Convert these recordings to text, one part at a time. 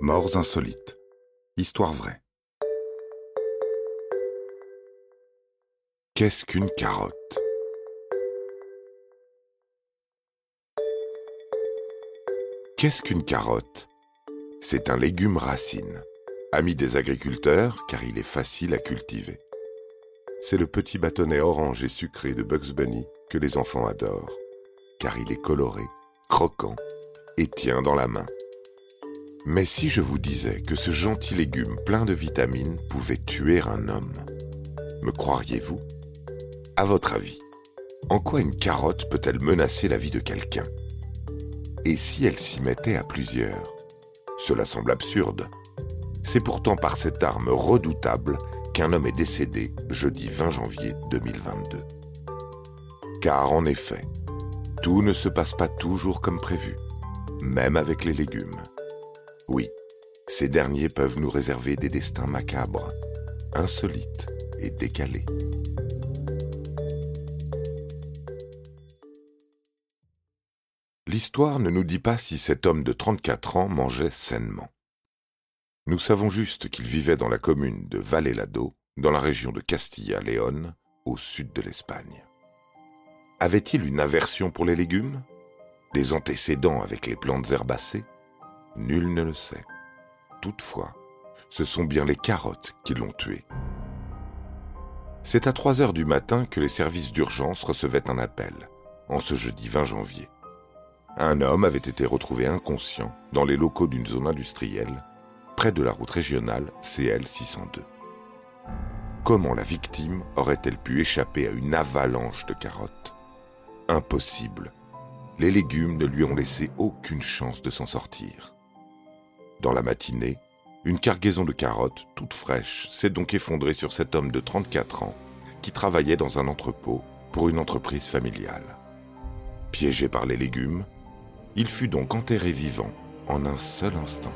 Morts insolites. Histoire vraie. Qu'est-ce qu'une carotte? Qu'est-ce qu'une carotte? C'est un légume racine, ami des agriculteurs car il est facile à cultiver. C'est le petit bâtonnet orange et sucré de Bugs Bunny que les enfants adorent, car il est coloré, croquant et tient dans la main. Mais si je vous disais que ce gentil légume plein de vitamines pouvait tuer un homme, me croiriez-vous? À votre avis, en quoi une carotte peut-elle menacer la vie de quelqu'un? Et si elle s'y mettait à plusieurs? Cela semble absurde. C'est pourtant par cette arme redoutable qu'un homme est décédé jeudi 20 janvier 2022. Car en effet, tout ne se passe pas toujours comme prévu, même avec les légumes. Oui, ces derniers peuvent nous réserver des destins macabres, insolites et décalés. L'histoire ne nous dit pas si cet homme de 34 ans mangeait sainement. Nous savons juste qu'il vivait dans la commune de Valelado, dans la région de Castilla-Léon, au sud de l'Espagne. Avait-il une aversion pour les légumes? Des antécédents avec les plantes herbacées? Nul ne le sait. Toutefois, ce sont bien les carottes qui l'ont tué. C'est à 3 heures du matin que les services d'urgence recevaient un appel, en ce jeudi 20 janvier. Un homme avait été retrouvé inconscient dans les locaux d'une zone industrielle, près de la route régionale CL 602. Comment la victime aurait-elle pu échapper à une avalanche de carottes? Impossible. Les légumes ne lui ont laissé aucune chance de s'en sortir. Dans la matinée, une cargaison de carottes, toute fraîche, s'est donc effondrée sur cet homme de 34 ans qui travaillait dans un entrepôt pour une entreprise familiale. Piégé par les légumes, il fut donc enterré vivant en un seul instant.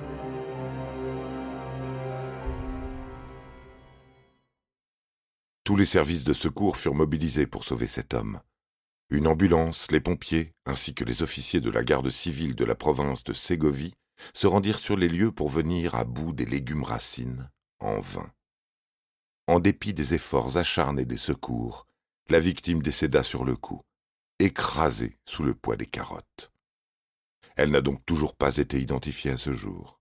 Tous les services de secours furent mobilisés pour sauver cet homme. Une ambulance, les pompiers, ainsi que les officiers de la garde civile de la province de Ségovie se rendirent sur les lieux pour venir à bout des légumes racines, en vain. En dépit des efforts acharnés des secours, la victime décéda sur le coup, écrasée sous le poids des carottes. Elle n'a donc toujours pas été identifiée à ce jour.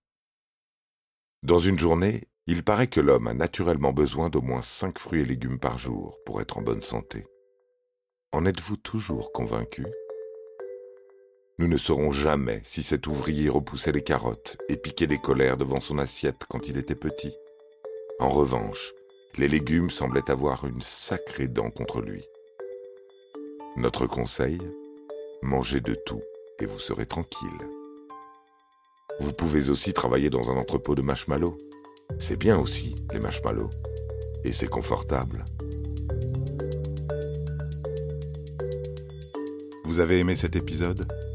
Dans une journée, il paraît que l'homme a naturellement besoin d'au moins cinq fruits et légumes par jour pour être en bonne santé. En êtes-vous toujours convaincu? Nous ne saurons jamais si cet ouvrier repoussait les carottes et piquait des colères devant son assiette quand il était petit. En revanche, les légumes semblaient avoir une sacrée dent contre lui. Notre conseil Mangez de tout et vous serez tranquille. Vous pouvez aussi travailler dans un entrepôt de marshmallows. C'est bien aussi, les marshmallows. Et c'est confortable. Vous avez aimé cet épisode?